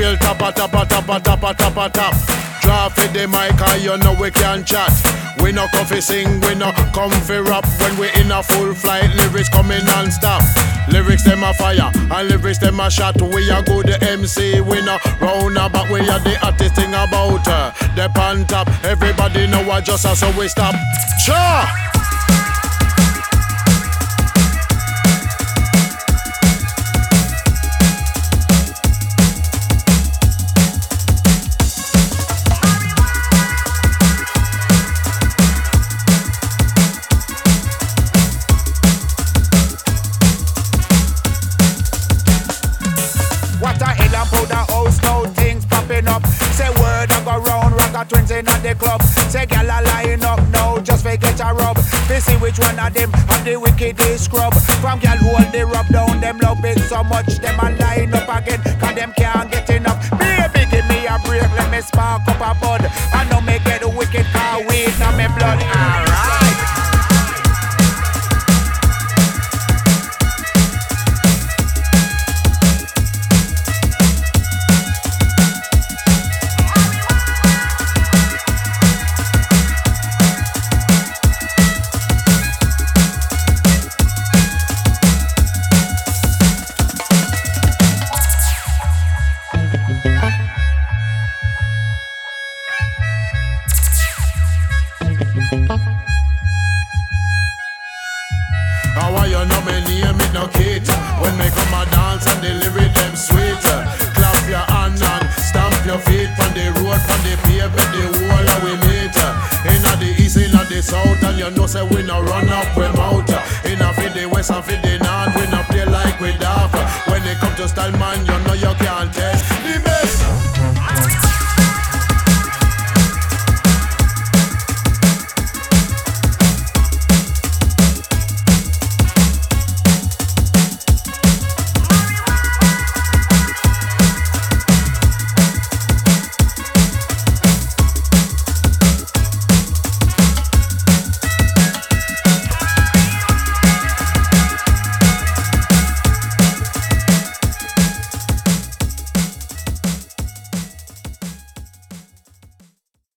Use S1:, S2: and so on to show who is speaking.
S1: tap a tap a tap a tap. Drop it the mic, you know we can chat. We no fi sing, we no come fi rap. When we in a full flight, lyrics coming non-stop. Lyrics them a fire, and lyrics them a shot. We a good MC, we no round about. We are the hottest thing about uh, the pan top. Everybody know I just so we stop. Sure.
S2: Twins in at the club. Say gal a line up now, just for get a rub. We see which one of them have the wickedest scrub. From gal hold the rub down, them love it so much, them a line up again, cause them can't get enough. Baby, give me a break, let me spark up a bud. I know me get wicked car weed, now me blood. Alright. How
S1: are you? Know me name it no kid When me come a dance and deliver lyric them sweet Clap your hand and stamp your feet from the road, from the pavement, the wall how we meet Inna the east, inna the south And you know say we no run up, when mouth Inna fi the west and fi the north We no play like we'd offer. When it come to style man you know you can't test. The best